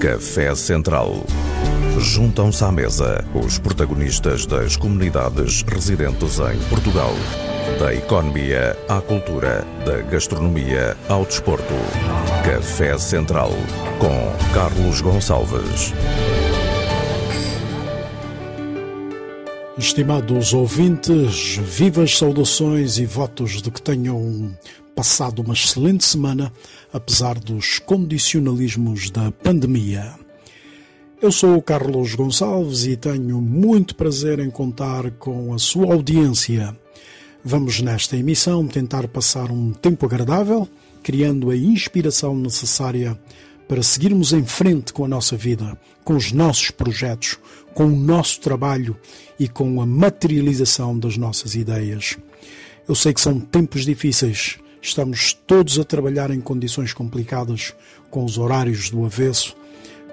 Café Central. Juntam-se à mesa os protagonistas das comunidades residentes em Portugal. Da economia à cultura, da gastronomia ao desporto. Café Central com Carlos Gonçalves. Estimados ouvintes, vivas saudações e votos de que tenham passado uma excelente semana, apesar dos condicionalismos da pandemia. Eu sou o Carlos Gonçalves e tenho muito prazer em contar com a sua audiência. Vamos nesta emissão tentar passar um tempo agradável, criando a inspiração necessária para seguirmos em frente com a nossa vida, com os nossos projetos, com o nosso trabalho e com a materialização das nossas ideias. Eu sei que são tempos difíceis, estamos todos a trabalhar em condições complicadas, com os horários do avesso,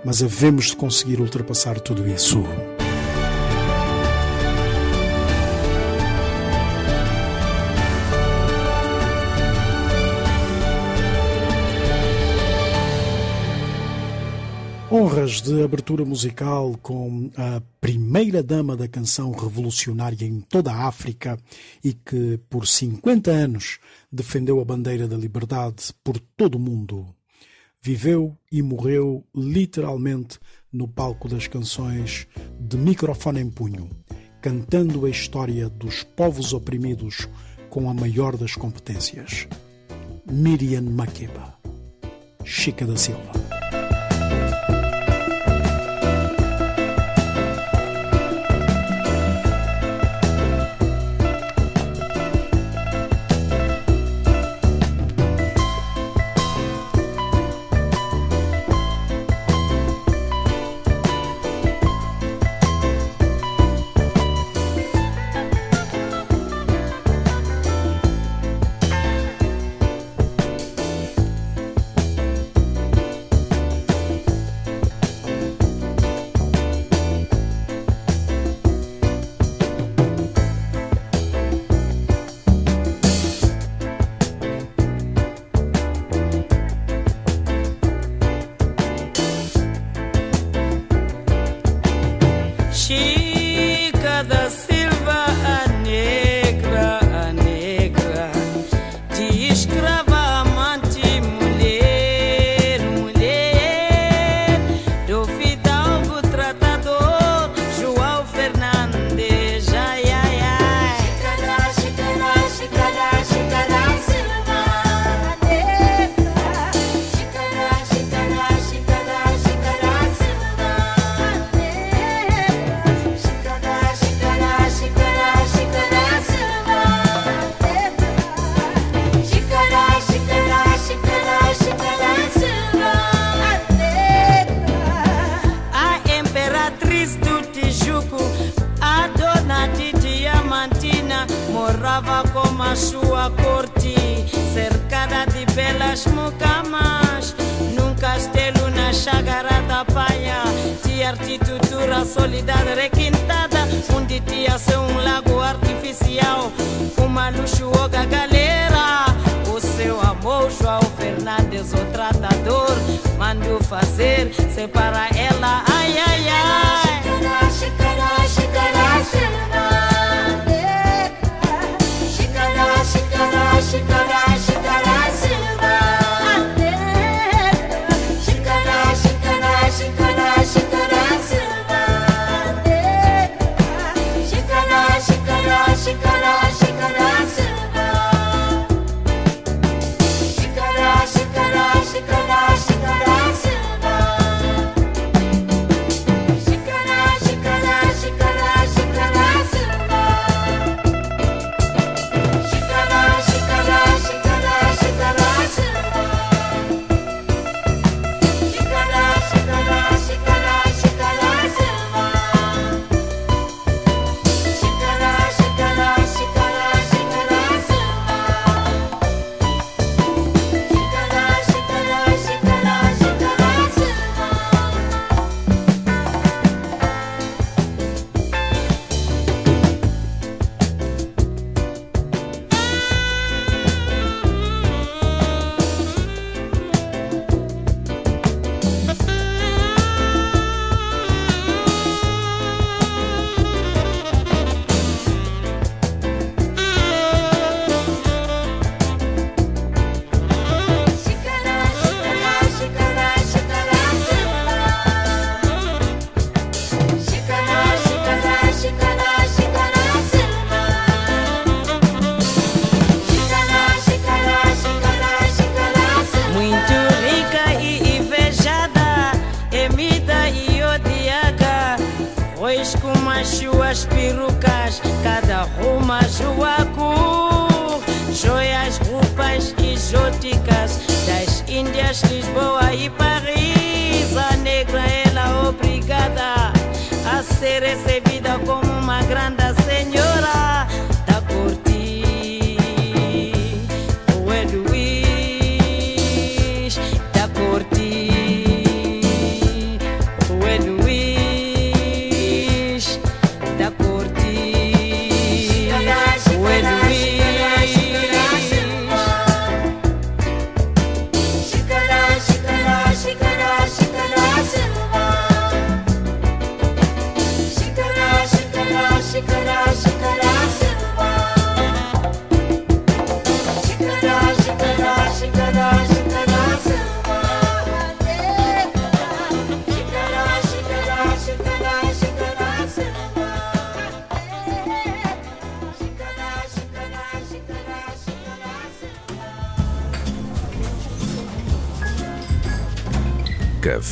mas havemos de conseguir ultrapassar tudo isso. Honras de abertura musical com a primeira dama da canção revolucionária em toda a África e que por 50 anos defendeu a bandeira da liberdade por todo o mundo. Viveu e morreu literalmente no palco das canções de microfone em punho, cantando a história dos povos oprimidos com a maior das competências. Miriam Makeba, Chica da Silva. sua corte, cercada de belas mucamas. Num castelo na chagara da Paia, de arquitetura solidária requintada, onde tinha ser um lago artificial, uma luxuosa galera. O seu amor, João Fernandes, o tratador, mandou fazer, separa ela, ai ai.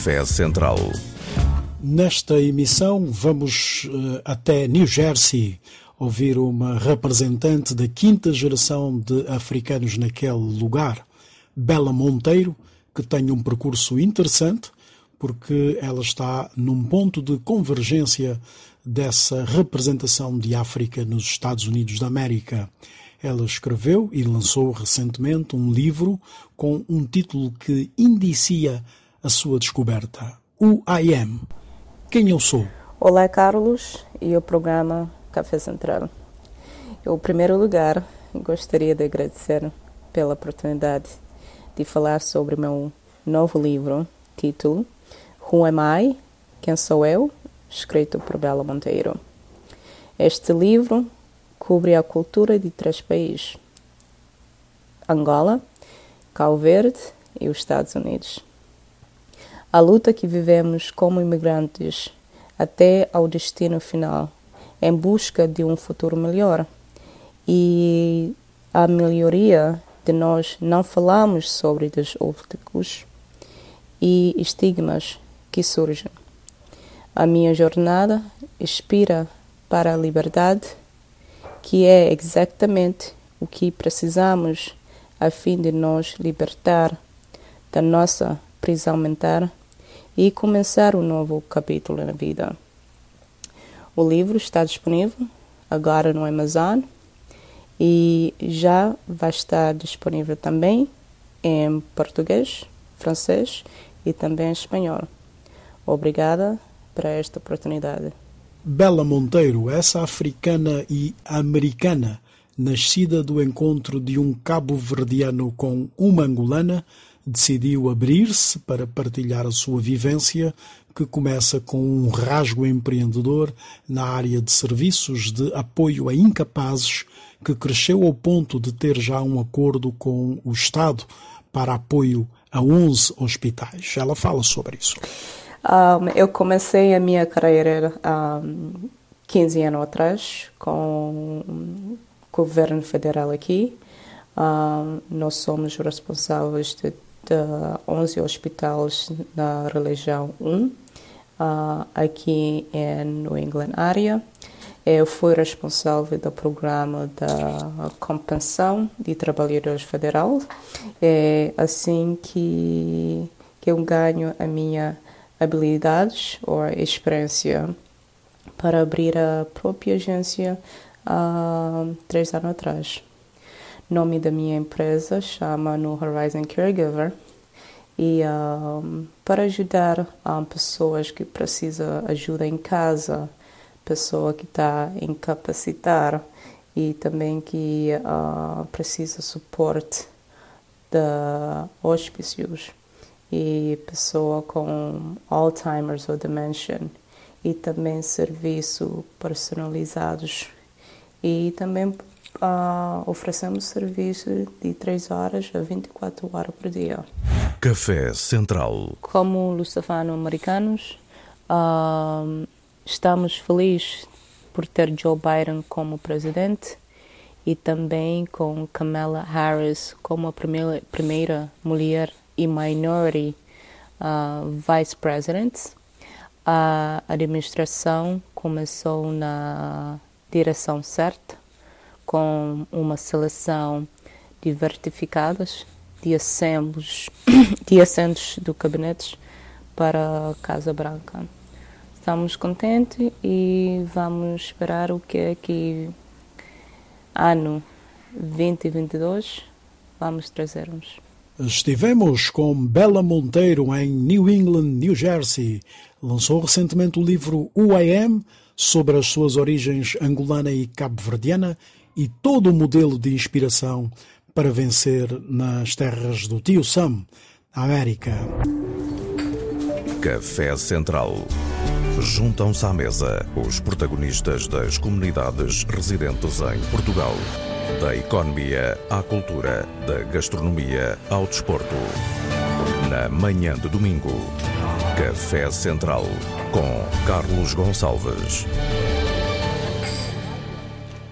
Café Central. Nesta emissão, vamos eh, até New Jersey ouvir uma representante da quinta geração de africanos naquele lugar, Bela Monteiro, que tem um percurso interessante, porque ela está num ponto de convergência dessa representação de África nos Estados Unidos da América. Ela escreveu e lançou recentemente um livro com um título que indicia a sua descoberta: Who I Am. Quem eu sou? Olá, Carlos, e o programa Café Central. Em primeiro lugar, gostaria de agradecer pela oportunidade de falar sobre meu novo livro, título Who Am I? Quem Sou Eu? escrito por Bela Monteiro. Este livro cobre a cultura de três países: Angola, Cabo Verde e os Estados Unidos. A luta que vivemos como imigrantes até ao destino final, em busca de um futuro melhor. E a melhoria de nós não falamos sobre os obstáculos e estigmas que surgem. A minha jornada inspira para a liberdade, que é exatamente o que precisamos a fim de nos libertar da nossa prisão mental e começar um novo capítulo na vida. O livro está disponível agora no Amazon e já vai estar disponível também em português, francês e também em espanhol. Obrigada por esta oportunidade. Bela Monteiro, essa africana e americana, nascida do encontro de um cabo-verdiano com uma angolana, decidiu abrir-se para partilhar a sua vivência, que começa com um rasgo empreendedor na área de serviços de apoio a incapazes, que cresceu ao ponto de ter já um acordo com o Estado para apoio a 11 hospitais. Ela fala sobre isso. Um, eu comecei a minha carreira um, 15 anos atrás com o governo federal aqui. Um, nós somos responsáveis de, de 11 hospitais na religião 1, uh, aqui em New England área. Eu fui responsável do programa da compensação de trabalhadores federal. É assim que, que eu ganho a minha habilidades ou experiência para abrir a própria agência há três anos atrás. Nome da minha empresa chama No Horizon Caregiver. E um, para ajudar um, pessoas que precisam ajuda em casa, pessoa que está incapacitada e também que uh, precisa suporte de hospícios e pessoa com Alzheimer's ou dementia e também serviço personalizados. E também uh, oferecemos serviço de 3 horas a 24 horas por dia. Café Central. Como lusafano-americanos, uh, estamos felizes por ter Joe Biden como presidente e também com Kamala Harris como a primeira, primeira mulher e minority uh, vice presidents. A administração começou na direção certa, com uma seleção de vertificadas de assentos, de assentos do gabinete para a Casa Branca. Estamos contentes e vamos esperar o que é que ano 2022 vamos trazer-nos. Estivemos com Bela Monteiro em New England, New Jersey. Lançou recentemente o livro Who I Am, sobre as suas origens angolana e cabo-verdiana e todo o modelo de inspiração para vencer nas terras do tio Sam, na América. Café Central. Juntam-se à mesa os protagonistas das comunidades residentes em Portugal. Da economia à cultura, da gastronomia ao desporto. Na manhã de domingo, Café Central com Carlos Gonçalves.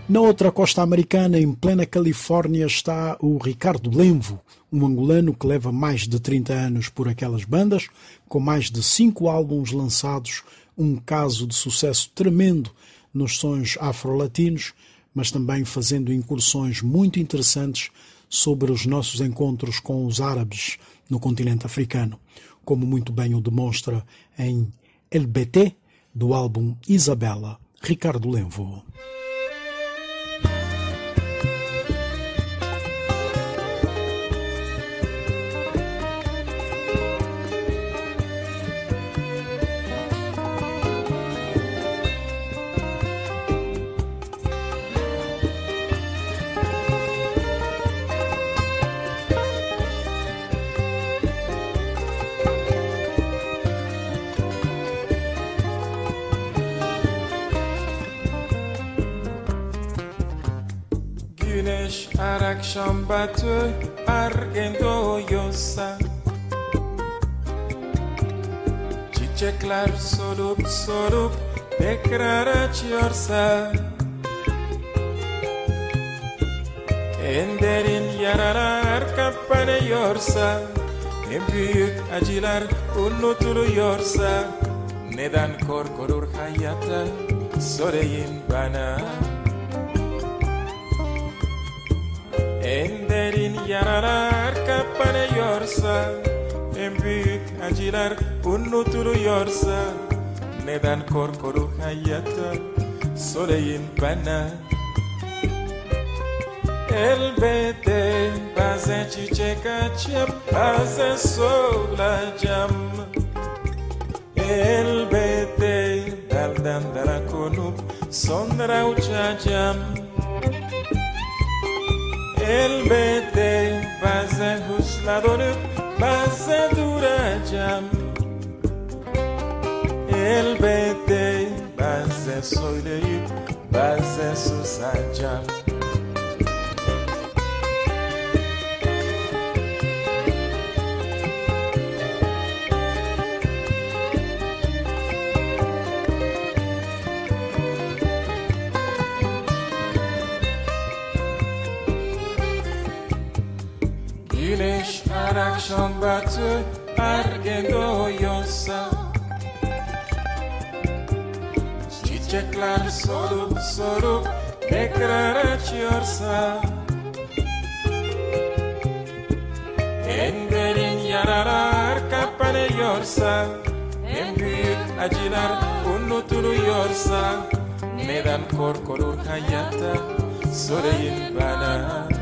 Na outra costa americana, em plena Califórnia, está o Ricardo Lenvo, um angolano que leva mais de 30 anos por aquelas bandas, com mais de cinco álbuns lançados, um caso de sucesso tremendo nos sons afro-latinos, mas também fazendo incursões muito interessantes sobre os nossos encontros com os árabes no continente africano, como muito bem o demonstra em LBT, do álbum Isabela, Ricardo Lenvo. Güneş her akşam batı ergen doğuyorsa. Çiçekler solup solup tekrar açıyorsa. En derin yaralar kapanıyorsa. En büyük acılar unutuluyorsa. Neden korkulur hayata? Söyleyin bana En derin yaralar kapanıyorsa En büyük acılar unutuluyorsa Neden korkulur hayata söyleyin bana? Elbette bazen çiçek açıp bazen solacağım. Elbette daldan dala konup sonra uçacağım Elbette bazen hızla dönüp bazen duracağım. Elbette bazen söyleyip bazen susacağım ergen doğuyorsa Çiçekler solup solup tekrar açıyorsa En derin yaralar kapanıyorsa En büyük acılar unutuluyorsa Neden korkulur hayatta söyleyin bana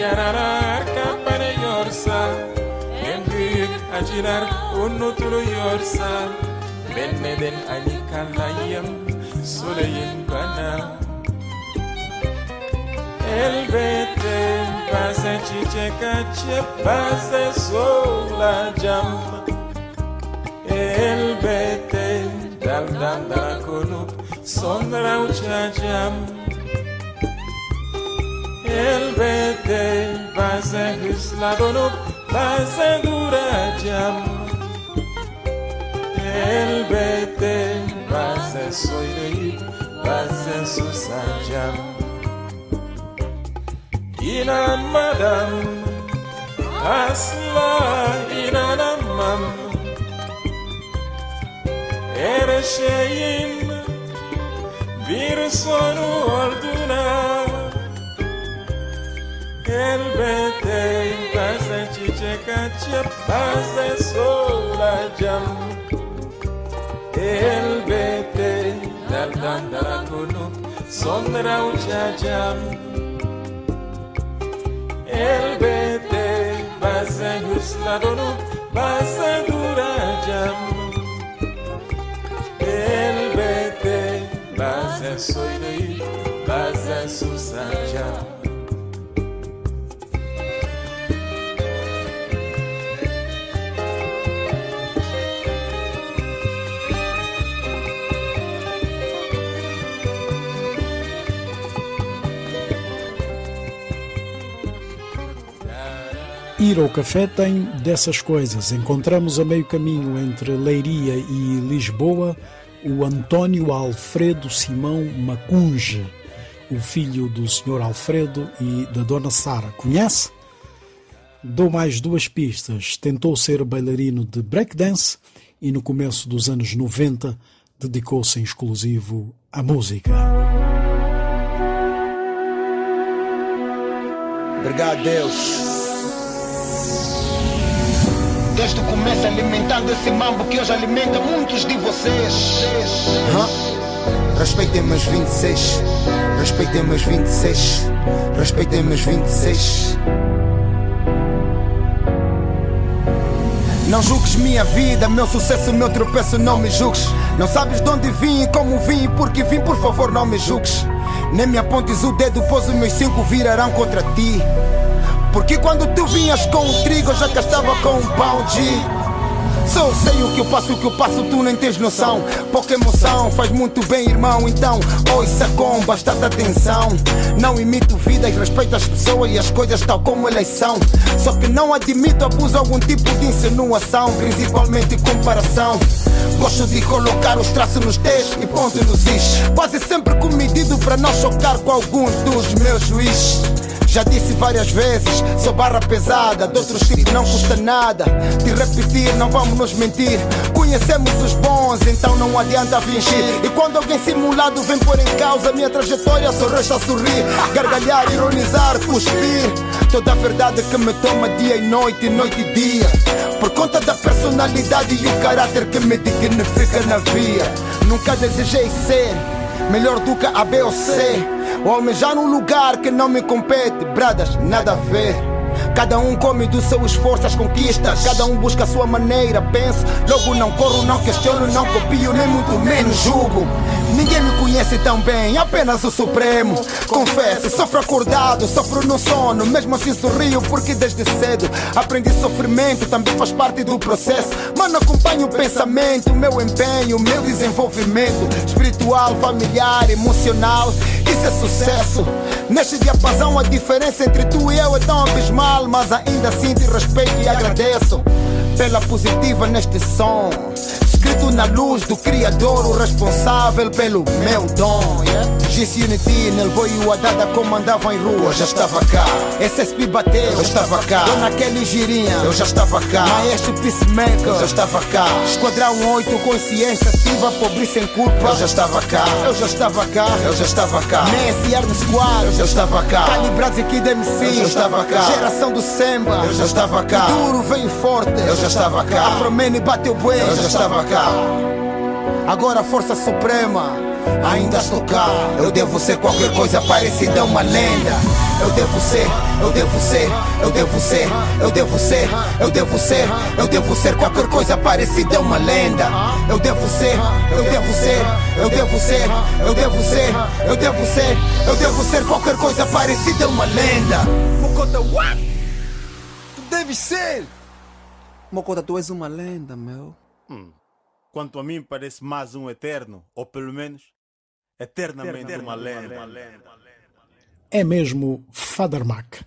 yaralar kapanıyorsa En büyük acılar unutuluyorsa Ben neden aynı kalayım söyleyin bana. Elbette bazen çiçek açıp bazen solacağım. Elbette daldan dala konup sonra uçacağım Elbette bazen hırsla dolup bazen duracağım Elbette bazen söyleyip bazen susacağım. İnanmadan asla inanamam. Her şeyin bir sonu olduğuna kelbete pasa chicheka che pasa sola jam. Elbete dal dan dala kulu sondra ucha jam. Elbete pasa husla donu pasa dura jam. Elbete pasa soidei pasa susa jam. Ir ao café tem dessas coisas. Encontramos a meio caminho entre Leiria e Lisboa o António Alfredo Simão Macunge, o filho do Sr. Alfredo e da Dona Sara. Conhece? Dou mais duas pistas. Tentou ser bailarino de breakdance e no começo dos anos 90 dedicou-se em exclusivo à música. Obrigado, Deus. Desde o começo alimentando esse mambo que hoje alimenta muitos de vocês. Hã? Respeitem meus 26. Respeitem meus 26. Respeitem meus 26. Não julgues minha vida, meu sucesso, meu tropeço, não me julgues. Não sabes de onde vim como vim e por que vim, por favor, não me julgues. Nem me apontes o dedo, pois os meus cinco virarão contra ti. Porque quando tu vinhas com o trigo, eu já cá estava com um pão de. Só sei o que eu passo, o que eu passo, tu nem tens noção. Pouca emoção, faz muito bem, irmão. Então, ouça com bastante atenção. Não imito vidas, respeito as pessoas e as coisas tal como elas são. Só que não admito abuso, algum tipo de insinuação, principalmente comparação. Gosto de colocar os traços nos T's e ponto nos is. Quase sempre com medido para não chocar com alguns dos meus juízes. Já disse várias vezes, sou barra pesada, de outros tipos não custa nada. De repetir, não vamos nos mentir. Conhecemos os bons, então não adianta fingir. E quando alguém simulado vem pôr em causa minha trajetória, só resta sorrir, gargalhar, ironizar, cuspir. Toda a verdade que me toma dia e noite, noite e dia. Por conta da personalidade e o caráter que me dignifica na via. Nunca desejei ser melhor do que a B ou C. Ou almejar um lugar que não me compete, bradas, nada a ver. Cada um come do seu esforço as conquistas, cada um busca a sua maneira. Penso, logo não corro, não questiono, não copio, nem muito menos julgo. Ninguém me conhece tão bem, apenas o Supremo. Confesso, sofro acordado, sofro no sono, mesmo assim sorrio porque desde cedo aprendi sofrimento, também faz parte do processo. Mano, acompanho o pensamento, meu empenho, meu desenvolvimento espiritual, familiar, emocional. Isso é sucesso. Neste diapasão, a diferença entre tu e eu é tão abismal, mas ainda assim te respeito e agradeço pela positiva neste som. Escrito na luz do Criador, o responsável pelo meu dom. Yeah? Disse Unity, nele boi e o Adada comandavam em rua, já estava cá. SSP bateu, eu estava cá. Dona Kelly Girinha, eu já estava cá. Maestro Peacemaker, eu já estava cá. Esquadrão 8, consciência ativa, pobre sem culpa, eu já estava cá. Eu já estava cá, eu já estava cá. Messi, Arno Squad, eu já estava cá. Calibrados aqui da MC, eu já estava cá. Geração do Semba, eu já estava cá. Duro, veio forte, eu já estava cá. Afromene bateu bué, eu já estava cá. Agora a força suprema ainda estou cá. Eu devo ser qualquer coisa parecida a uma lenda. Eu devo ser, eu devo ser, eu devo ser, eu devo ser, eu devo ser, eu devo ser qualquer coisa parecida a uma lenda. Eu devo ser, eu devo ser, eu devo ser, eu devo ser, eu devo ser, eu devo ser qualquer coisa parecida a uma lenda. Mocota, what? Tu deves ser. Mocota, tu és uma lenda, meu. Quanto a mim, parece mais um eterno, ou pelo menos eternamente uma lenda. É mesmo Father Mac.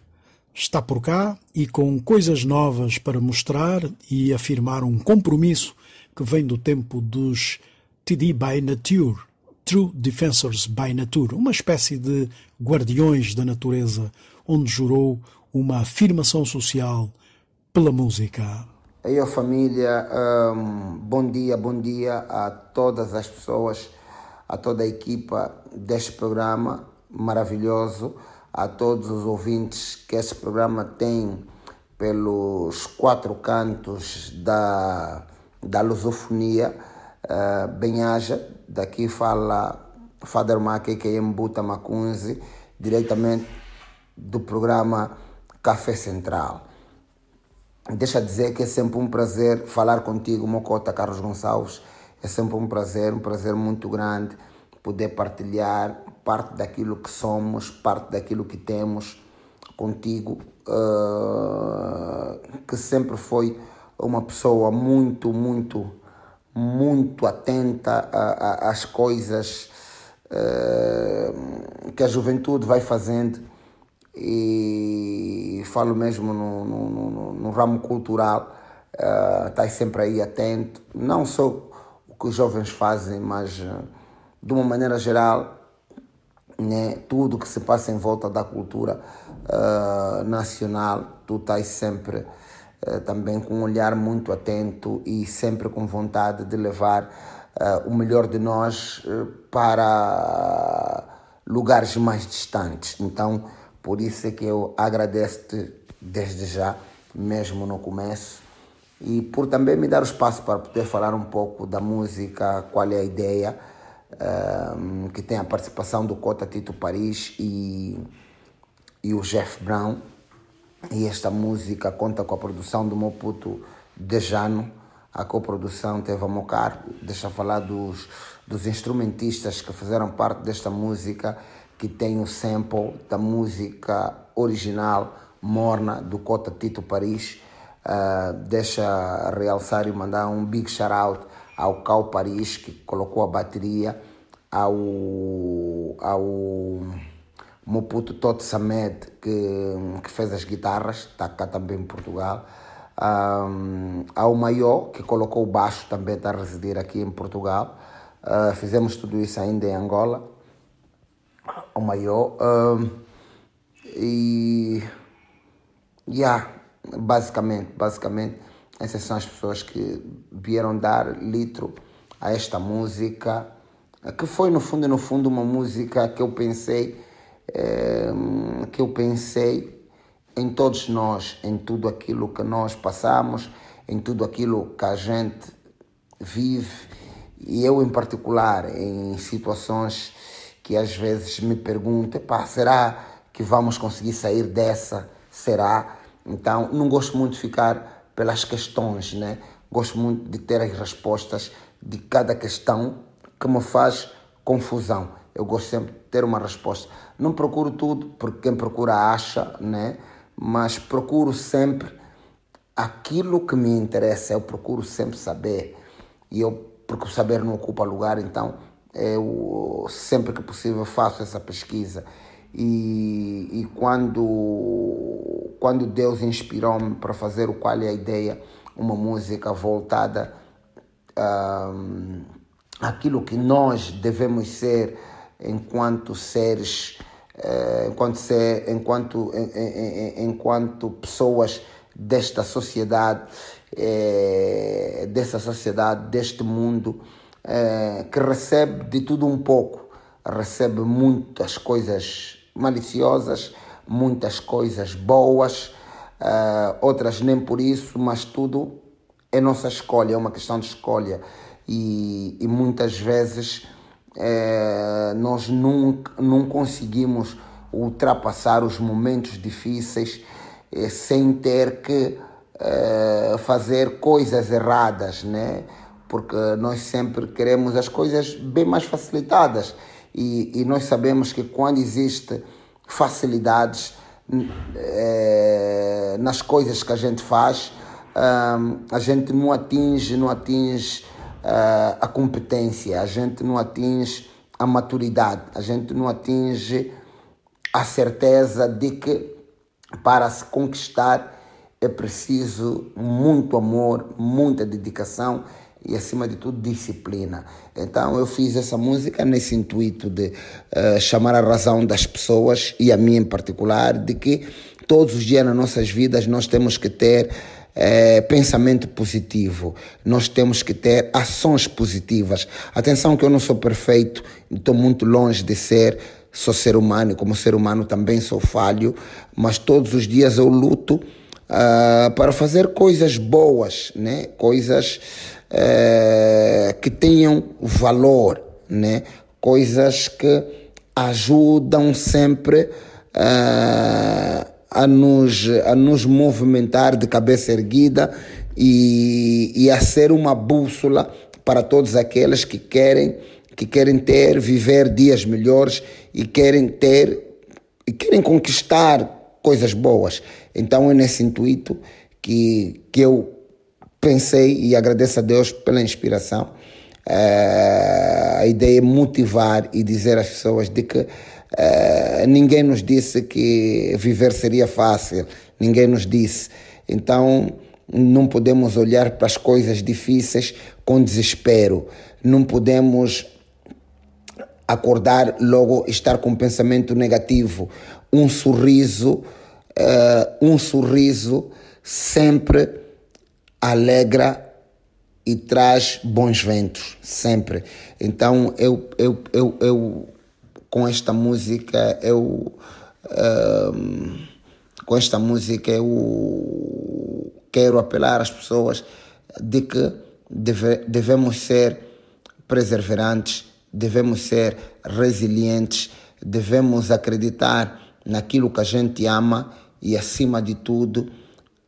Está por cá e com coisas novas para mostrar e afirmar um compromisso que vem do tempo dos TD by Nature, True Defensors by Nature, uma espécie de guardiões da natureza, onde jurou uma afirmação social pela música. Aí, ó, família, hum, bom dia, bom dia a todas as pessoas, a toda a equipa deste programa maravilhoso, a todos os ouvintes que este programa tem pelos quatro cantos da, da lusofonia. Uh, Bem-haja, daqui fala Father Maki, que é Mbuta Macunzi, diretamente do programa Café Central. Deixa dizer que é sempre um prazer falar contigo, Mocota Carlos Gonçalves. É sempre um prazer, um prazer muito grande poder partilhar parte daquilo que somos, parte daquilo que temos contigo, uh, que sempre foi uma pessoa muito, muito, muito atenta às coisas uh, que a juventude vai fazendo e falo mesmo no, no, no, no ramo cultural, uh, está sempre aí atento, não só o que os jovens fazem, mas uh, de uma maneira geral, né, tudo que se passa em volta da cultura uh, nacional, tu estás sempre também com um olhar muito atento e sempre com vontade de levar o melhor de nós para lugares mais distantes. Então, por isso é que eu agradeço-te desde já, mesmo no começo, e por também me dar o espaço para poder falar um pouco da música, qual é a ideia, um, que tem a participação do Cota Tito Paris e, e o Jeff Brown. E esta música conta com a produção do meu puto Dejano. A coprodução teve a Mocar. Deixa falar dos, dos instrumentistas que fizeram parte desta música que tem o sample da música original Morna do Cota Tito Paris. Uh, deixa realçar e mandar um big shout out ao Cal Paris que colocou a bateria, ao, ao Moputo Toto Samed que, que fez as guitarras, está cá também em Portugal. Um, ao Maior, que colocou o baixo, também está a residir aqui em Portugal. Uh, fizemos tudo isso ainda em Angola o maior. E. Yeah, basicamente, basicamente, essas são as pessoas que vieram dar litro a esta música, que foi no fundo, no fundo, uma música que eu pensei, é, que eu pensei em todos nós, em tudo aquilo que nós passamos, em tudo aquilo que a gente vive, e eu em particular, em situações que às vezes me perguntam, pá, será que vamos conseguir sair dessa? Será? Então, não gosto muito de ficar pelas questões, né? Gosto muito de ter as respostas de cada questão que me faz confusão. Eu gosto sempre de ter uma resposta. Não procuro tudo, porque quem procura acha, né? Mas procuro sempre aquilo que me interessa. Eu procuro sempre saber. E eu, porque o saber não ocupa lugar, então eu sempre que possível faço essa pesquisa. E, e quando quando Deus inspirou-me para fazer o qual é a ideia uma música voltada um, àquilo que nós devemos ser enquanto seres uh, enquanto ser enquanto enquanto pessoas desta sociedade eh, dessa sociedade deste mundo é, que recebe de tudo um pouco, recebe muitas coisas maliciosas, muitas coisas boas, é, outras nem por isso, mas tudo é nossa escolha, é uma questão de escolha. E, e muitas vezes é, nós nunca, não conseguimos ultrapassar os momentos difíceis sem ter que fazer coisas erradas, né? Porque nós sempre queremos as coisas bem mais facilitadas. E, e nós sabemos que quando existe facilidades é, nas coisas que a gente faz, a gente não atinge, não atinge uh, a competência, a gente não atinge a maturidade, a gente não atinge a certeza de que para se conquistar é preciso muito amor, muita dedicação e, acima de tudo, disciplina. Então, eu fiz essa música nesse intuito de uh, chamar a razão das pessoas, e a mim em particular, de que todos os dias nas nossas vidas nós temos que ter eh, pensamento positivo, nós temos que ter ações positivas. Atenção que eu não sou perfeito, estou muito longe de ser, sou ser humano, como ser humano também sou falho, mas todos os dias eu luto ah, para fazer coisas boas, né? coisas eh, que tenham valor, né? coisas que ajudam sempre ah, a, nos, a nos movimentar de cabeça erguida e, e a ser uma bússola para todos aqueles que querem que querem ter, viver dias melhores e querem ter e querem conquistar coisas boas. Então é nesse intuito que, que eu pensei e agradeço a Deus pela inspiração. Eh, a ideia é motivar e dizer às pessoas de que eh, ninguém nos disse que viver seria fácil, ninguém nos disse. Então não podemos olhar para as coisas difíceis com desespero, não podemos acordar logo estar com um pensamento negativo. Um sorriso, uh, um sorriso sempre alegra e traz bons ventos, sempre. Então eu, eu, eu, eu com esta música eu uh, com esta música eu quero apelar às pessoas de que deve, devemos ser perseverantes devemos ser resilientes, devemos acreditar naquilo que a gente ama e, acima de tudo,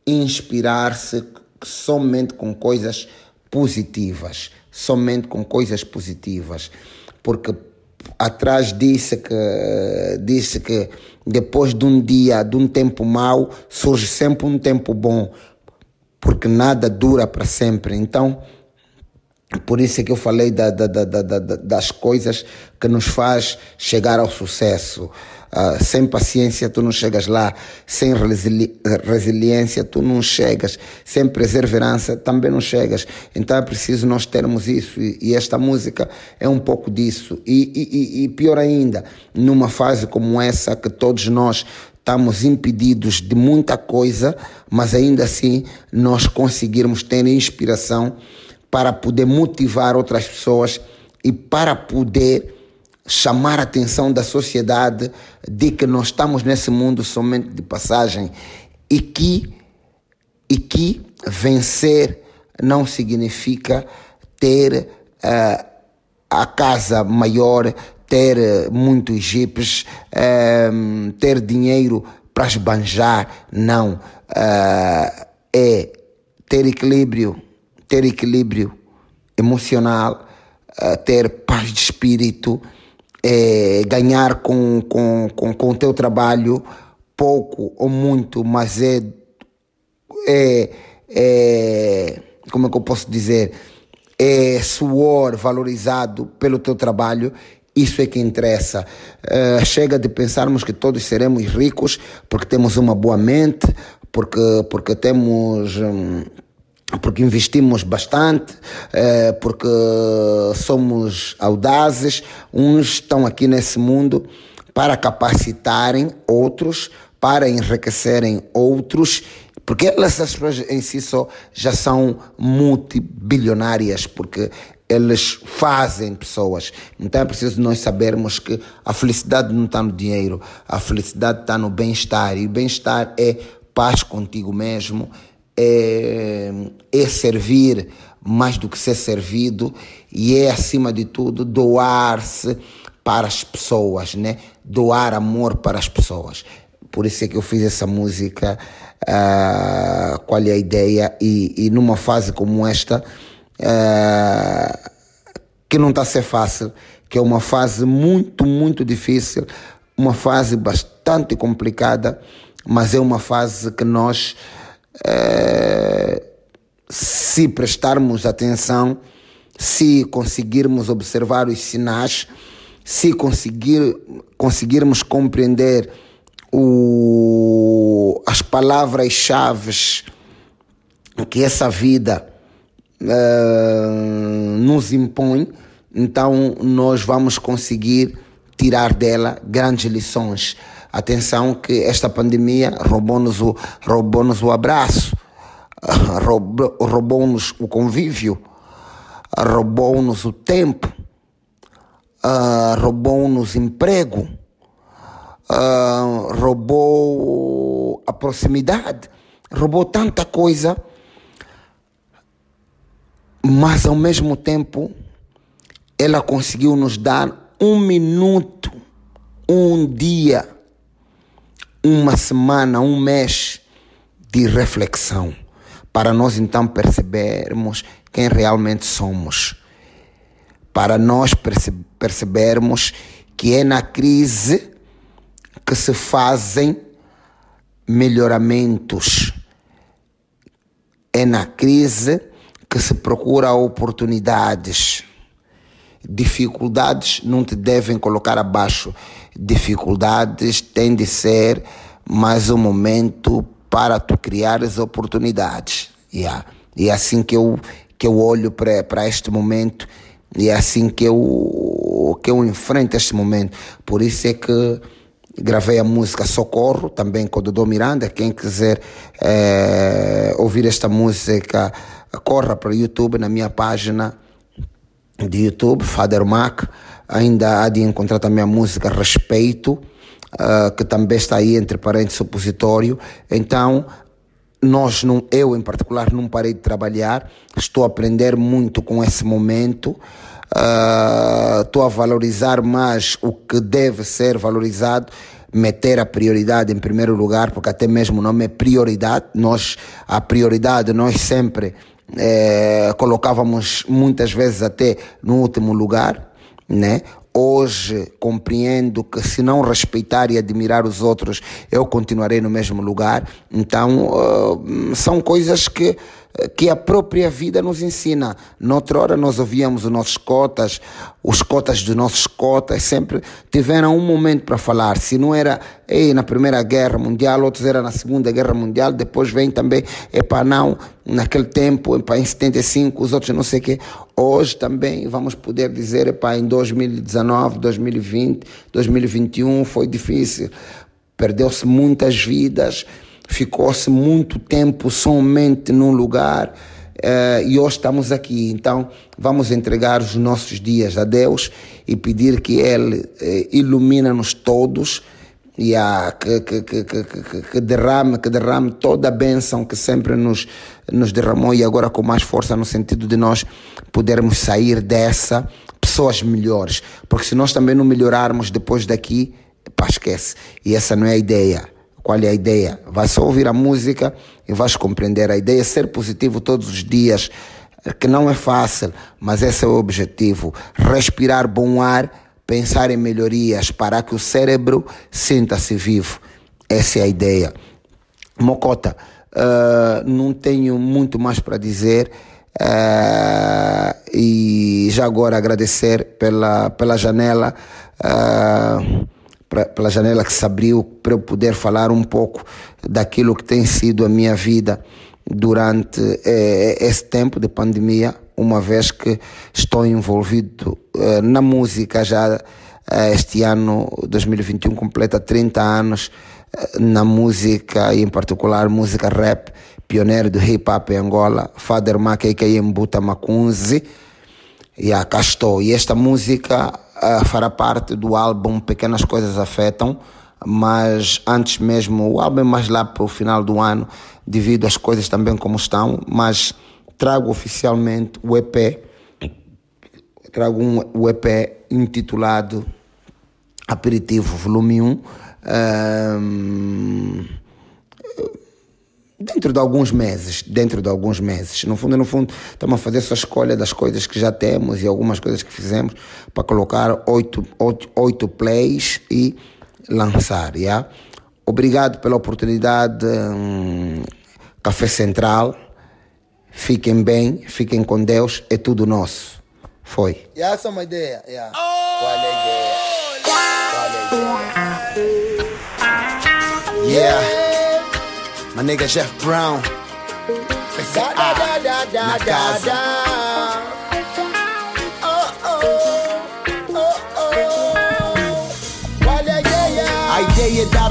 inspirar-se somente com coisas positivas, somente com coisas positivas, porque atrás disse que disse que depois de um dia, de um tempo mau, surge sempre um tempo bom, porque nada dura para sempre. Então, por isso é que eu falei da, da, da, das coisas que nos faz chegar ao sucesso. Uh, sem paciência tu não chegas lá, sem resili resiliência tu não chegas, sem perseverança também não chegas. Então é preciso nós termos isso e, e esta música é um pouco disso. E, e, e pior ainda, numa fase como essa que todos nós estamos impedidos de muita coisa, mas ainda assim nós conseguirmos ter inspiração para poder motivar outras pessoas e para poder chamar a atenção da sociedade de que nós estamos nesse mundo somente de passagem e que, e que vencer não significa ter uh, a casa maior, ter uh, muitos jipes, uh, ter dinheiro para esbanjar. Não. Uh, é ter equilíbrio ter equilíbrio emocional, eh, ter paz de espírito, é, ganhar com, com, com, com o teu trabalho pouco ou muito, mas é, é, é como é que eu posso dizer, é suor valorizado pelo teu trabalho isso é que interessa. Uh, chega de pensarmos que todos seremos ricos porque temos uma boa mente, porque, porque temos. Hum, porque investimos bastante, é, porque somos audazes. Uns estão aqui nesse mundo para capacitarem outros, para enriquecerem outros, porque essas pessoas em si só já são multibilionárias, porque eles fazem pessoas. Então é preciso nós sabermos que a felicidade não está no dinheiro, a felicidade está no bem-estar, e o bem-estar é paz contigo mesmo é, é servir mais do que ser servido e é, acima de tudo, doar-se para as pessoas, né? Doar amor para as pessoas. Por isso é que eu fiz essa música, uh, qual é a ideia, e, e numa fase como esta, uh, que não está a ser fácil, que é uma fase muito, muito difícil, uma fase bastante complicada, mas é uma fase que nós se prestarmos atenção, se conseguirmos observar os sinais, se conseguir, conseguirmos compreender o, as palavras-chave que essa vida é, nos impõe, então nós vamos conseguir tirar dela grandes lições. Atenção que esta pandemia roubou-nos o, roubou o abraço, roubou- roubou-nos o convívio, roubou-nos o tempo, ah, roubou-nos emprego, ah, roubou a proximidade, roubou tanta coisa, mas ao mesmo tempo ela conseguiu nos dar um minuto, um dia, uma semana, um mês de reflexão, para nós então percebermos quem realmente somos, para nós perce- percebermos que é na crise que se fazem melhoramentos, é na crise que se procura oportunidades. Dificuldades não te devem colocar abaixo. Dificuldades têm de ser mais um momento para tu criares oportunidades. Yeah. E é assim que eu, que eu olho para este momento e é assim que eu, que eu enfrento este momento. Por isso é que gravei a música Socorro, também com o Dodô Miranda. Quem quiser eh, ouvir esta música, corra para o YouTube, na minha página de YouTube, Father Mac. Ainda há de encontrar também a música Respeito, ah, que também está aí entre parênteses supositório. Então, nós, não, eu em particular, não parei de trabalhar, estou a aprender muito com esse momento, ah, estou a valorizar mais o que deve ser valorizado, meter a prioridade em primeiro lugar, porque até mesmo o nome é prioridade, nós, a prioridade, nós sempre eh, colocávamos muitas vezes até no último lugar, né? Hoje compreendo que se não respeitar e admirar os outros, eu continuarei no mesmo lugar. Então, ah, são coisas que, que a própria vida nos ensina. Noutra hora nós ouvíamos os nossos cotas, os cotas dos nossos cotas, sempre tiveram um momento para falar. Se não era ei, na Primeira Guerra Mundial, outros era na Segunda Guerra Mundial, depois vem também, epá, não, naquele tempo, epá, em 75, os outros não sei o quê. Hoje também vamos poder dizer, epá, em 2019, 2020, 2021 foi difícil. Perdeu-se muitas vidas, ficou-se muito tempo somente num lugar eh, e hoje estamos aqui. Então vamos entregar os nossos dias a Deus e pedir que Ele eh, ilumina-nos todos e a, que, que, que, que, que derrame, que derrame toda a bênção que sempre nos, nos derramou e agora com mais força no sentido de nós podermos sair dessa pessoas melhores. Porque se nós também não melhorarmos depois daqui, pá, esquece. E essa não é a ideia. Qual é a ideia? Vai só ouvir a música e vais compreender. A ideia ser positivo todos os dias, que não é fácil, mas esse é o objetivo. Respirar bom ar, pensar em melhorias para que o cérebro sinta-se vivo. Essa é a ideia. Mocota, uh, não tenho muito mais para dizer. Uh, e já agora agradecer pela, pela janela, uh, pela janela que se abriu para eu poder falar um pouco daquilo que tem sido a minha vida durante eh, esse tempo de pandemia, uma vez que estou envolvido eh, na música já eh, este ano 2021 completa 30 anos eh, na música e em particular música rap, pioneiro do hip hop em Angola, Father Mac a.k.a. Mbuta Macunzi, e a cá estou. E esta música fará parte do álbum Pequenas Coisas Afetam, mas antes mesmo, o álbum é mais lá para o final do ano, devido às coisas também como estão, mas trago oficialmente o EP, trago um, o EP intitulado Aperitivo Volume 1, um, dentro de alguns meses, dentro de alguns meses. No fundo, no fundo, estamos a fazer essa escolha das coisas que já temos e algumas coisas que fizemos para colocar oito, oito, oito plays e lançar, yeah? Obrigado pela oportunidade, hum, Café Central. Fiquem bem, fiquem com Deus, é tudo nosso. Foi. Yeah, essa é uma ideia. Yeah. Qual é a ideia? Qual é a ideia? Yeah. My nigga Jeff Brown. Da, da, da, da, da, casa. da.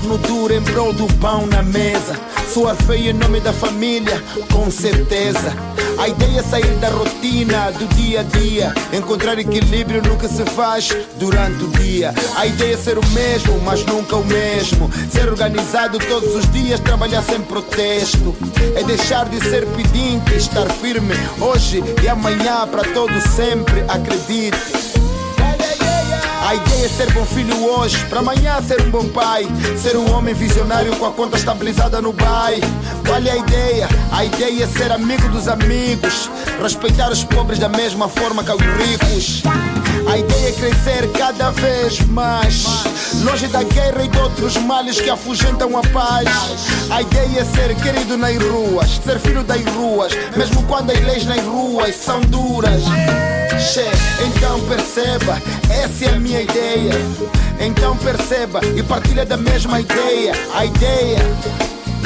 No duro em prol do pão na mesa. Suar feio em nome da família, com certeza. A ideia é sair da rotina do dia a dia, encontrar equilíbrio no que se faz durante o dia. A ideia é ser o mesmo, mas nunca o mesmo. Ser organizado todos os dias, trabalhar sem protesto. É deixar de ser pedinte, estar firme hoje e amanhã para todo sempre. Acredite. A ideia é ser bom filho hoje, para amanhã ser um bom pai. Ser um homem visionário com a conta estabilizada no bai. Qual é a ideia? A ideia é ser amigo dos amigos, respeitar os pobres da mesma forma que os ricos. A ideia é crescer cada vez mais, longe da guerra e de outros males que afugentam a paz. A ideia é ser querido nas ruas, ser filho das ruas, mesmo quando as leis nas ruas são duras. Che, então perceba, essa é a minha ideia. Então perceba e partilha da mesma ideia. A ideia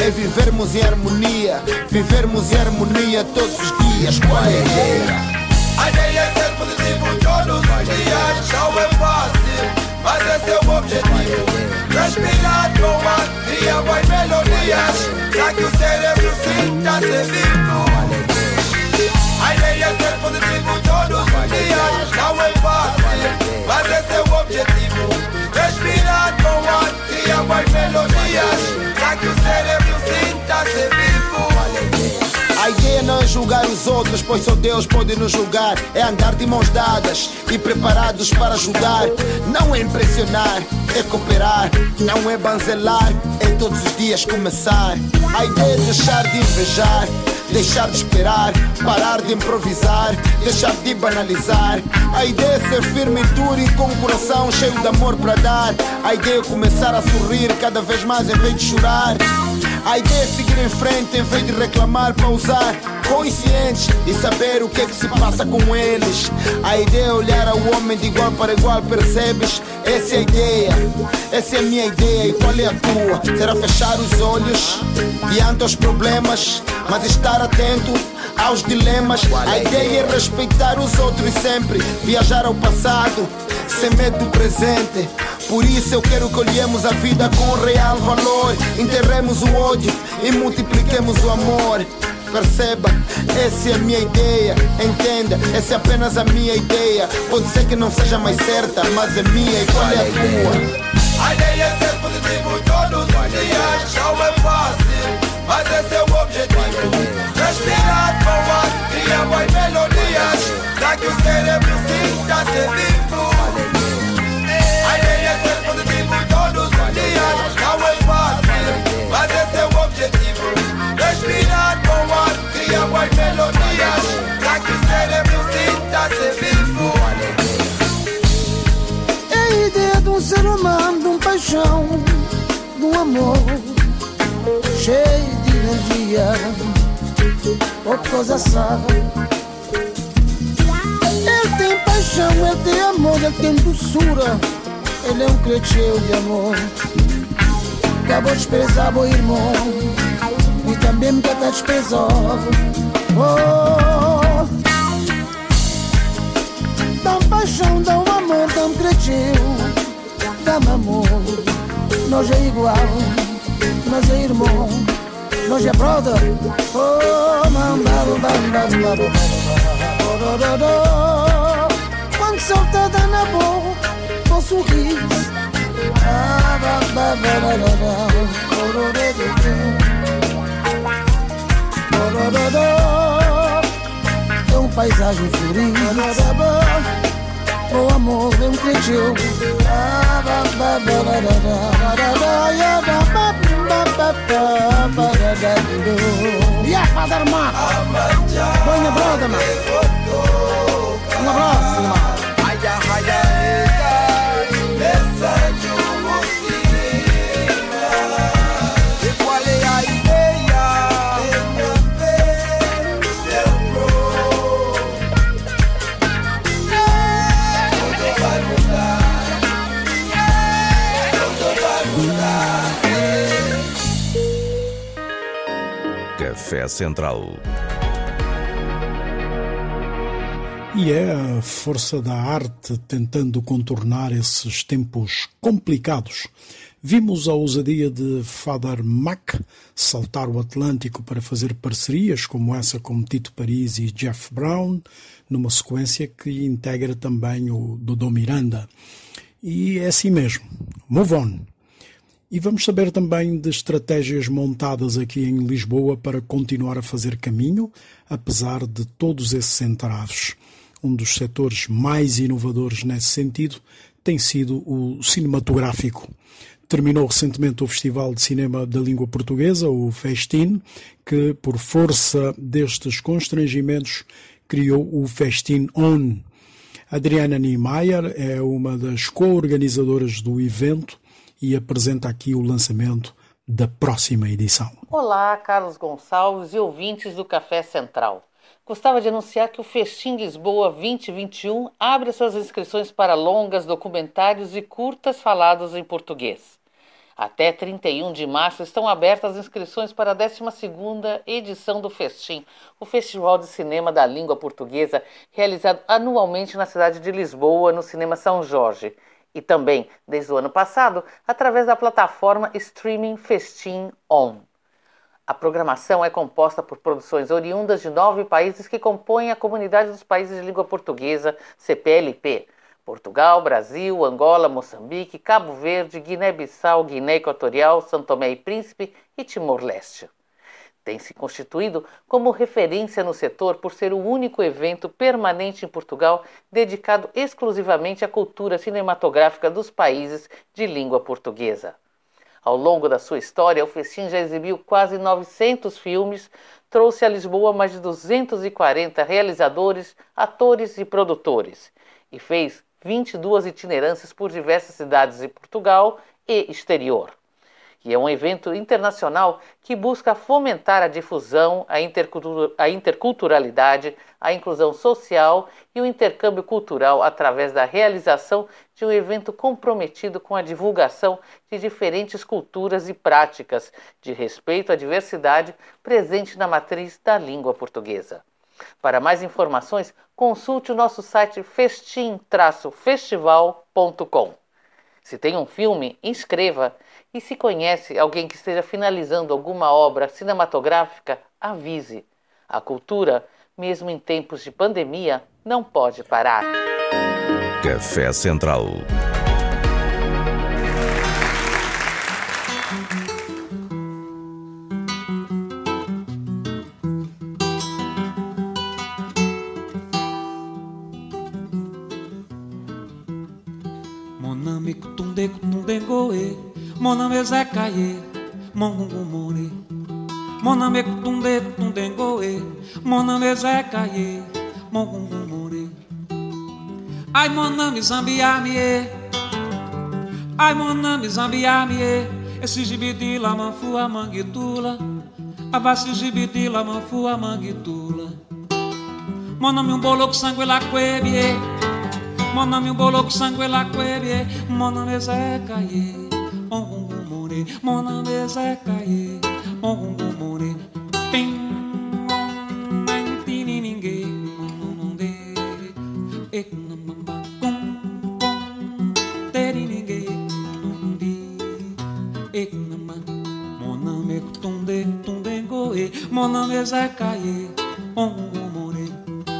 é vivermos em harmonia, vivermos em harmonia todos os dias. Qual é a ideia? A ideia é ser positivo todos os dias. Não é fácil, mas esse é o objetivo. Respirar com cria boas melodias. Pra que o cérebro sinta ser vivo. A ideia é ser positivo todos os dias. Não é fácil, mas esse é o objetivo. Respirar com ar, cria boas melodias. Pra que o cérebro sinta ser vivo. A ideia não é julgar os outros, pois só Deus pode nos julgar. É andar de mãos dadas e preparados para ajudar. Não é impressionar, é cooperar. Não é banzelar, é todos os dias começar. A ideia é deixar de invejar. Deixar de esperar, parar de improvisar, deixar de banalizar. A ideia é ser firme e duro e com o coração cheio de amor para dar. A ideia é começar a sorrir cada vez mais em vez de chorar. A ideia é seguir em frente em vez de reclamar para usar conscientes e saber o que é que se passa com eles. A ideia é olhar ao homem de igual para igual, percebes? Essa é a ideia, essa é a minha ideia e qual é a tua? Será fechar os olhos diante aos problemas, mas estar atento aos dilemas. A ideia é respeitar os outros sempre, viajar ao passado, sem medo do presente. Por isso eu quero que olhemos a vida com real valor. Enterremos o ódio e multipliquemos o amor. Perceba, essa é a minha ideia. Entenda, essa é apenas a minha ideia. Pode ser que não seja mais certa, mas é minha e qual é a tua? A ideia é ser positivo todos os dias. Não é fácil, mas esse é o objetivo. Respirar com ar, cria boas melodias. Pra que o cérebro sinta ser vivo. A ideia é ser positivo todos os dias. Não é fácil, mas esse é o objetivo. Respirar com ar, cria boas melodias. Pra que o cérebro sinta ser vivo. É a ideia de um ser humano, de um paixão, de um amor cheio de energia. Outra coisa sabe. Ele tem paixão, ele tem amor, ele tem doçura. Ele é um cresceu de amor. Acabou de desprezar o irmão. E também me quer desprezar. Oh, dá paixão, dá amor, dá um cresceu. Dá-me amor. Nós é igual, nós é irmão. Nós é brother. Oh, mambaru, bambaru, baru, Quando soltada na boca, com sorriso. Ah, ba, ba, ba, ba, ba, ba. É um paisagem florida. O amor vem. Ah, ba, ba, ya, ba, ba, Yeah, Father Mark! Brother, man! Café Central. E é a força da arte tentando contornar esses tempos complicados Vimos a ousadia de Father Mac saltar o Atlântico para fazer parcerias como essa com Tito Paris e Jeff Brown, numa sequência que integra também o Dodô Miranda. E é assim mesmo. Move on. E vamos saber também de estratégias montadas aqui em Lisboa para continuar a fazer caminho, apesar de todos esses entraves. Um dos setores mais inovadores nesse sentido tem sido o cinematográfico. Terminou recentemente o Festival de Cinema da Língua Portuguesa, o Festin, que, por força destes constrangimentos, criou o Festin On. Adriana Niemeyer é uma das co-organizadoras do evento e apresenta aqui o lançamento da próxima edição. Olá, Carlos Gonçalves e ouvintes do Café Central. Gostava de anunciar que o Festim Lisboa 2021 abre suas inscrições para longas, documentários e curtas falados em português. Até 31 de março estão abertas as inscrições para a 12ª edição do Festim, o Festival de Cinema da Língua Portuguesa, realizado anualmente na cidade de Lisboa, no Cinema São Jorge, e também, desde o ano passado, através da plataforma Streaming Festim On. A programação é composta por produções oriundas de nove países que compõem a Comunidade dos Países de Língua Portuguesa, CPLP, Portugal, Brasil, Angola, Moçambique, Cabo Verde, Guiné-Bissau, Guiné Equatorial, São Tomé e Príncipe e Timor-Leste. Tem se constituído como referência no setor por ser o único evento permanente em Portugal dedicado exclusivamente à cultura cinematográfica dos países de língua portuguesa. Ao longo da sua história, o Festim já exibiu quase 900 filmes, trouxe a Lisboa mais de 240 realizadores, atores e produtores e fez 22 itinerâncias por diversas cidades de Portugal e exterior. E é um evento internacional que busca fomentar a difusão, a, a interculturalidade, a inclusão social e o intercâmbio cultural através da realização de um evento comprometido com a divulgação de diferentes culturas e práticas de respeito à diversidade presente na matriz da língua portuguesa. Para mais informações, consulte o nosso site festim-festival.com. Se tem um filme, inscreva. E se conhece alguém que esteja finalizando alguma obra cinematográfica, avise. A cultura, mesmo em tempos de pandemia, não pode parar. Café Central. Moname zekaye Mongungu more Moname kutunde kutunde goe Moname zekaye Mongungu more Ai moname zambiame Ai moname zambiame Esse gibidila manfua manguitula Avasi gibidila manfua manguitula Moname um bolo com sangue lá quebie Mon ami bolo com sangue la quebie Mon ami More Mon ami Zé Caie On more Pim on tini ninguém não de e namamba com com teri ninguém e namamba Mon ami tunde tunde goe Mon ami Zé Caie On more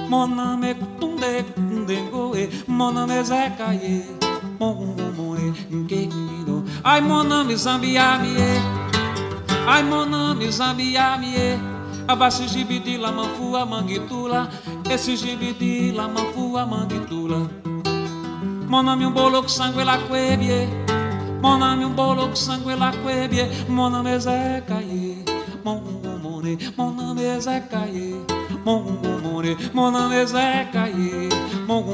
Mon ami tunde tunde goe Mon ami Zé Caie On more querido Ai mon ami zambiame Ai mon ami zambiame Abaixa gibidi la manfua manguitula Esse gibidi la manfua manguitula Mon ami um bolo com sangue la quebie Mon ami um bolo com sangue la quebie Mon ami Zé Caie Mon Mon Mon Mon Zé Caie Mon Mon Zé Caie Mon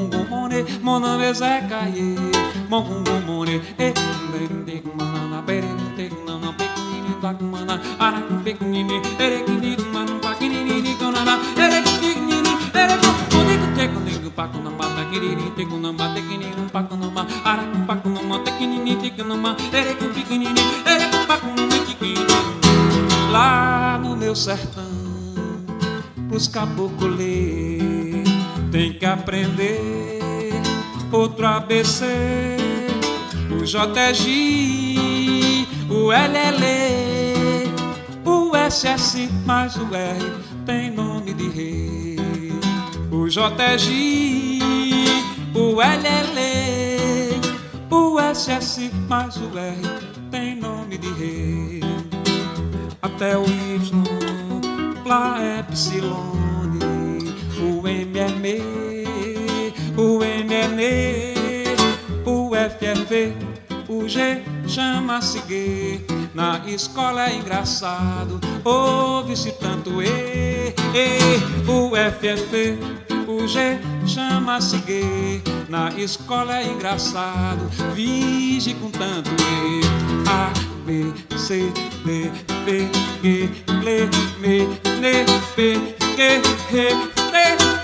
more E brinde mana berinde mana pequenini tak mana ara pequenini ere quinini mana paquinini conana ere quinini ere conico te conico paco na mata quiriri te com na mata quinini paco na ma ara paco na mata quinini te com na ma ere com pequenini ere com paco na pequenini lá no meu sertão pros caboclos tem que aprender outro ABC o JG o LL, o SS mais o R tem nome de rei. O JG, o LL, o SS mais o R tem nome de rei. Até o Y, lá é Epsilon, o M me, o N é ne, o F é V, o G chama-se gay. Na escola é engraçado, ouve-se tanto E, E, o F é F, o G chama-se gay. Na escola é engraçado, vige com tanto E. A, B, C, D, P, e V, G, L, M, N, P, Q, R, T,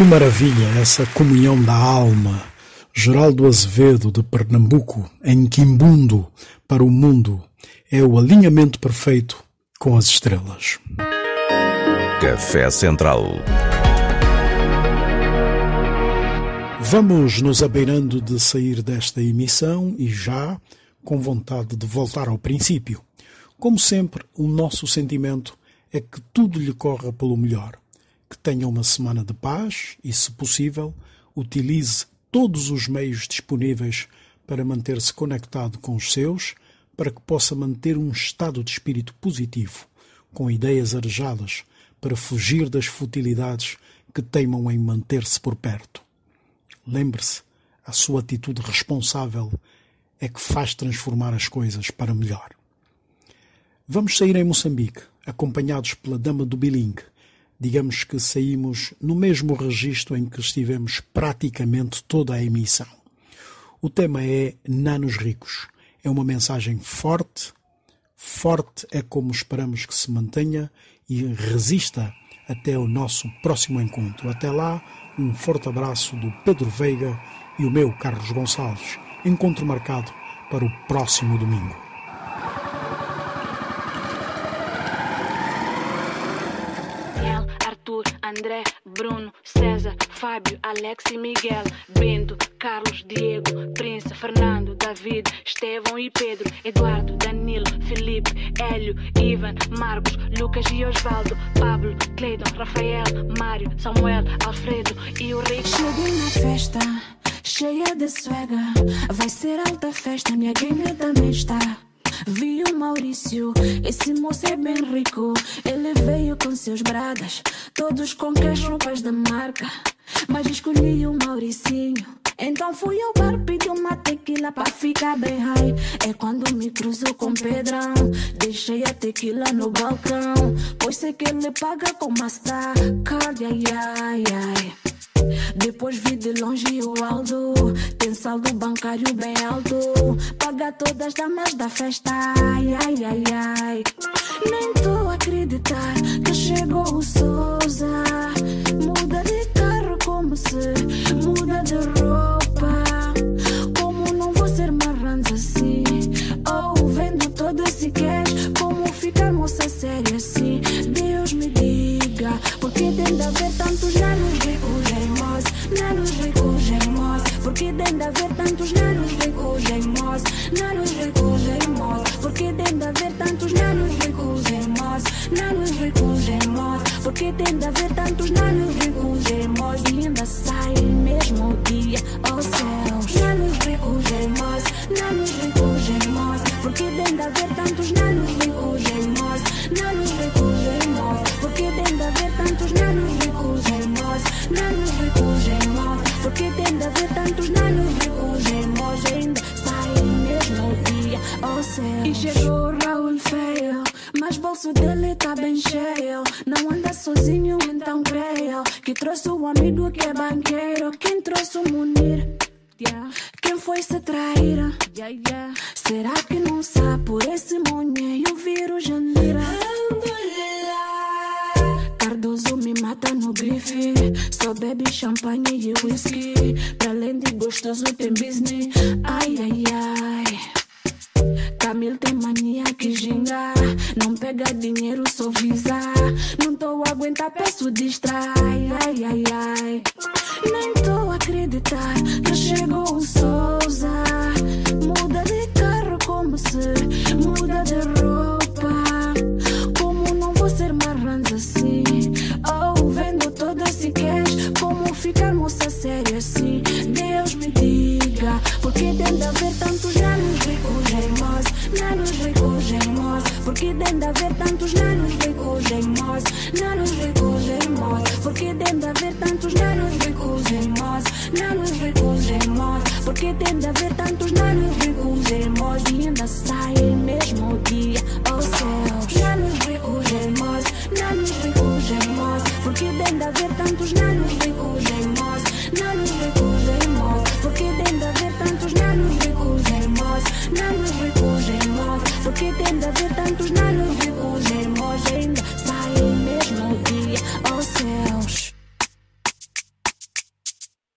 Que maravilha essa comunhão da alma. Geraldo Azevedo, de Pernambuco, em Quimbundo, para o mundo, é o alinhamento perfeito com as estrelas. Café Central. Vamos nos abeirando de sair desta emissão e já com vontade de voltar ao princípio. Como sempre, o nosso sentimento é que tudo lhe corra pelo melhor. Que tenha uma semana de paz e, se possível, utilize todos os meios disponíveis para manter-se conectado com os seus, para que possa manter um estado de espírito positivo, com ideias arejadas, para fugir das futilidades que teimam em manter-se por perto. Lembre-se, a sua atitude responsável é que faz transformar as coisas para melhor. Vamos sair em Moçambique, acompanhados pela Dama do Bilingue. Digamos que saímos no mesmo registro em que estivemos praticamente toda a emissão. O tema é Nanos Ricos. É uma mensagem forte. Forte é como esperamos que se mantenha e resista até o nosso próximo encontro. Até lá, um forte abraço do Pedro Veiga e o meu Carlos Gonçalves. Encontro marcado para o próximo domingo. André, Bruno, César, Fábio, Alex e Miguel, Bento, Carlos, Diego, Prince, Fernando, David, Estevão e Pedro, Eduardo, Danilo, Felipe, Hélio, Ivan, Marcos, Lucas e Osvaldo, Pablo, Cleiton, Rafael, Mário, Samuel, Alfredo e o Rico. Cheguei na festa, cheia de swagger. Vai ser alta festa, minha gangue também está. Vi o Maurício, esse moço é bem rico. Ele veio com seus bragas, todos com que as roupas da marca. Mas escolhi o Mauricinho. Então fui ao bar, pedi uma tequila pra ficar bem high. É quando me cruzo com Pedrão. Deixei a tequila no balcão. Pois sei que ele paga com Mastercard, ai, ai, ai. Depois vi de longe o Aldo Tem saldo bancário bem alto Paga todas as damas da festa Ai, ai, ai, ai Nem tô a acreditar Que chegou o Souza Muda de como se Muda de roupa Como não vou ser marrans assim? Oh, vendo todo esse cash Como ficar moça séria assim? Deus me diga Porque tem de haver tantos nanos ricos teimosos Nanos ricos teimosos Porque tem de haver tantos nanos ricos teimosos Nanos ricos teimosos Porque tem de haver tantos nanos ricos teimosos Nanos ricos Porque tem de haver tantos nanos ricos teimosos E ainda sai mesmo dia Oh céus. Nanos ricos teimosos Nanos ricos teimosos Porque tem de haver tantos nanos ricos teimosos Nanos ricos teimosos Porque tem de haver tantos nanos ricos teimosos Nanos ricos teimosos Porque tem de haver tantos nanos E ainda sai mesmo dia Oh céus. E chegou Raul feio mas bolso dele tá bem cheio. Não anda sozinho, então creio. Que trouxe o amigo que é banqueiro. Quem trouxe o Munir? Quem foi se traíra? Será que não sabe por esse monheiro vir o Jandira? Cardoso me mata no grife. Só bebe champanhe e whisky. Pra além de gostoso, tem business. Ai, ai, ai. Camil tem mania que ginga. Não pega dinheiro, só visa. Não tô a aguentar, peço distrai. Ai, ai, ai. Nem tô a acreditar que chegou o Souza. Muda de carro como se muda de roupa. Como não vou ser marrans assim? Oh, vendo toda esse cash. Como ficar moça séria assim? Deus me diga. Porque tem de haver tantos Porque dentro a ver tantos nanos ricos em nós, nanos ricos em nós. Porque dentro a ver tantos nanos ricos em nós, nanos ricos em nós. Porque dentro a ver tantos nanos